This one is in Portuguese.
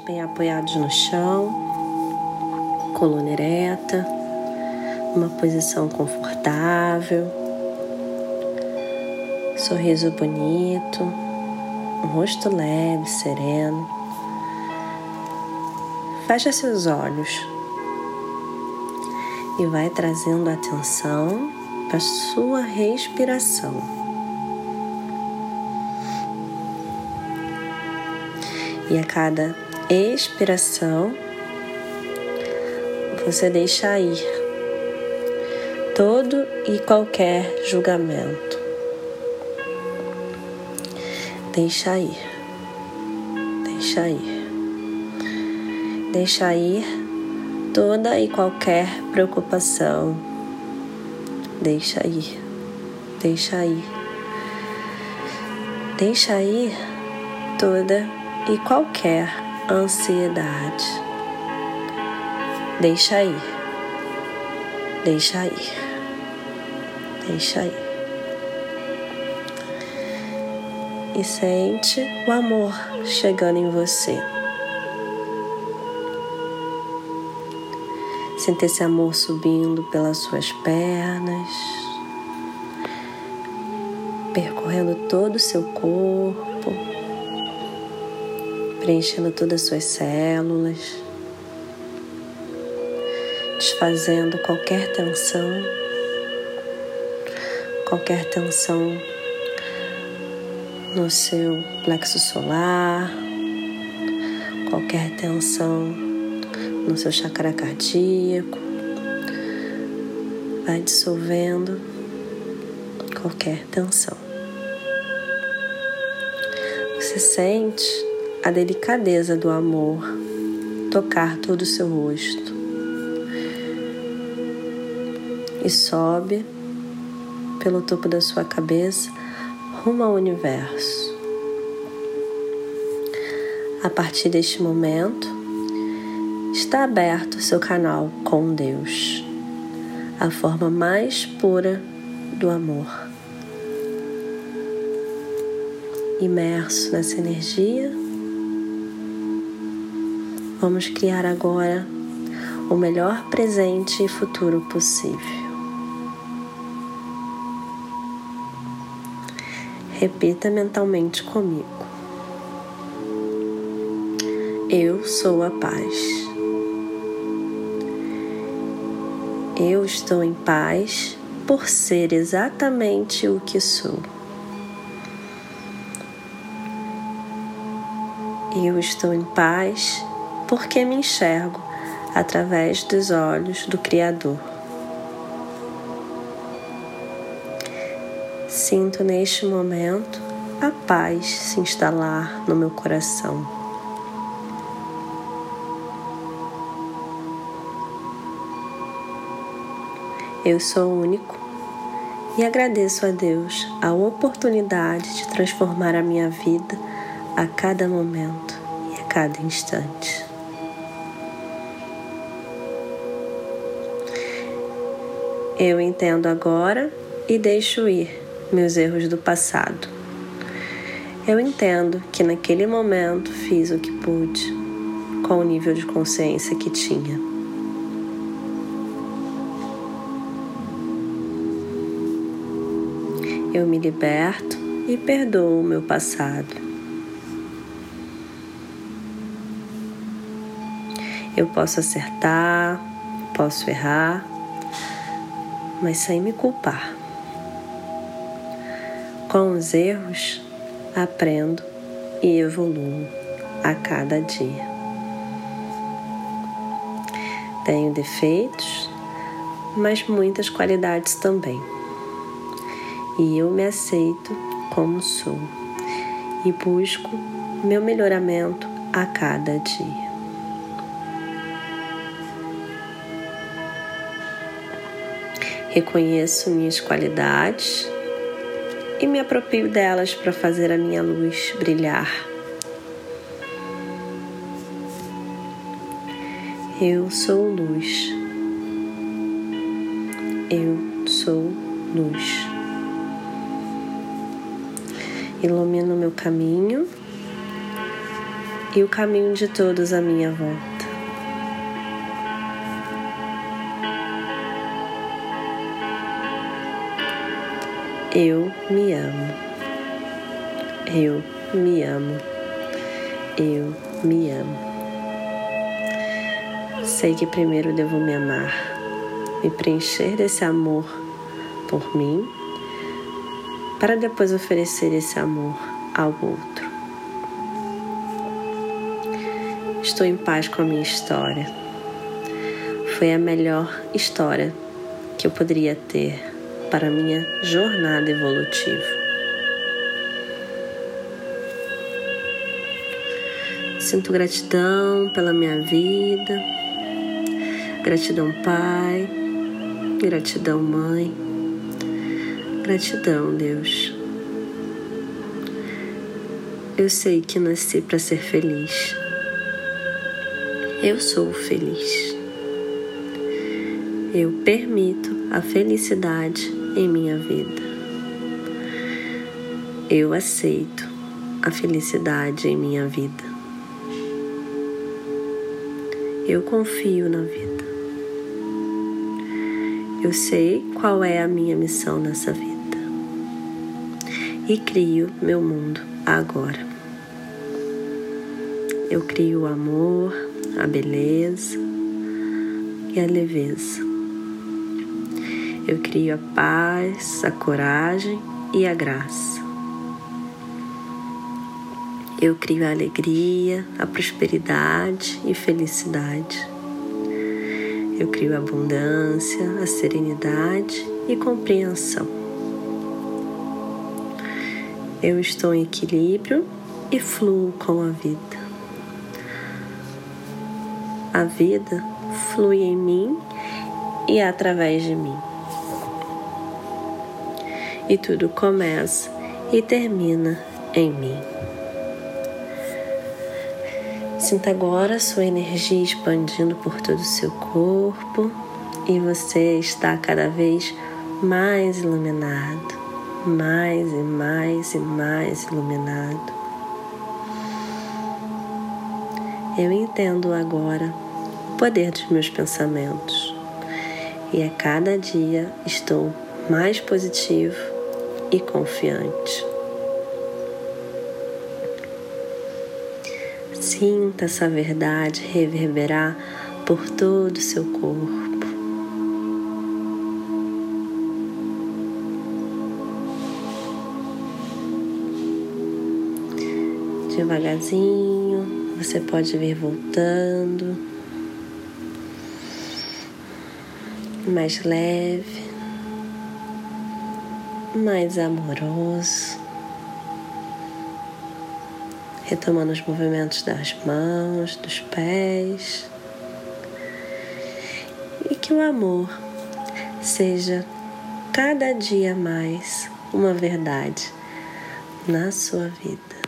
bem apoiados no chão, coluna ereta, uma posição confortável, sorriso bonito, um rosto leve, sereno. Fecha seus olhos e vai trazendo atenção para sua respiração. E a cada expiração, você deixa ir todo e qualquer julgamento. Deixa ir, deixa ir, deixa ir toda e qualquer preocupação. Deixa ir, deixa ir, deixa ir toda e qualquer ansiedade. Deixa ir, deixa ir, deixa ir. E sente o amor chegando em você. Sente esse amor subindo pelas suas pernas, percorrendo todo o seu corpo preenchendo todas as suas células, desfazendo qualquer tensão, qualquer tensão no seu plexo solar, qualquer tensão no seu chakra cardíaco, vai dissolvendo qualquer tensão. Você sente a delicadeza do amor tocar todo o seu rosto e sobe pelo topo da sua cabeça rumo ao universo. A partir deste momento, está aberto o seu canal com Deus, a forma mais pura do amor. Imerso nessa energia, Vamos criar agora o melhor presente e futuro possível. Repita mentalmente comigo. Eu sou a paz. Eu estou em paz por ser exatamente o que sou. Eu estou em paz porque me enxergo através dos olhos do Criador. Sinto neste momento a paz se instalar no meu coração. Eu sou único e agradeço a Deus a oportunidade de transformar a minha vida a cada momento e a cada instante. Eu entendo agora e deixo ir meus erros do passado. Eu entendo que naquele momento fiz o que pude, com o nível de consciência que tinha. Eu me liberto e perdoo o meu passado. Eu posso acertar, posso errar, mas sem me culpar. Com os erros, aprendo e evoluo a cada dia. Tenho defeitos, mas muitas qualidades também. E eu me aceito como sou e busco meu melhoramento a cada dia. Reconheço minhas qualidades e me aproprio delas para fazer a minha luz brilhar. Eu sou luz. Eu sou luz. Ilumino meu caminho e o caminho de todos à minha volta. Eu me amo. Eu me amo. Eu me amo. Sei que primeiro devo me amar, me preencher desse amor por mim, para depois oferecer esse amor ao outro. Estou em paz com a minha história. Foi a melhor história que eu poderia ter para minha jornada evolutiva. Sinto gratidão pela minha vida, gratidão, Pai, gratidão, Mãe, gratidão, Deus. Eu sei que nasci para ser feliz. Eu sou feliz. Eu permito a felicidade em minha vida. Eu aceito a felicidade em minha vida. Eu confio na vida. Eu sei qual é a minha missão nessa vida. E crio meu mundo agora. Eu crio o amor, a beleza e a leveza. Eu crio a paz, a coragem e a graça. Eu crio a alegria, a prosperidade e felicidade. Eu crio a abundância, a serenidade e compreensão. Eu estou em equilíbrio e fluo com a vida. A vida flui em mim e através de mim e tudo começa e termina em mim. Sinta agora sua energia expandindo por todo o seu corpo e você está cada vez mais iluminado, mais e mais e mais iluminado. Eu entendo agora o poder dos meus pensamentos e a cada dia estou mais positivo e confiante. Sinta essa verdade reverberar por todo o seu corpo. Devagarzinho, você pode vir voltando, mais leve mais amoroso, retomando os movimentos das mãos, dos pés, e que o amor seja cada dia mais uma verdade na sua vida.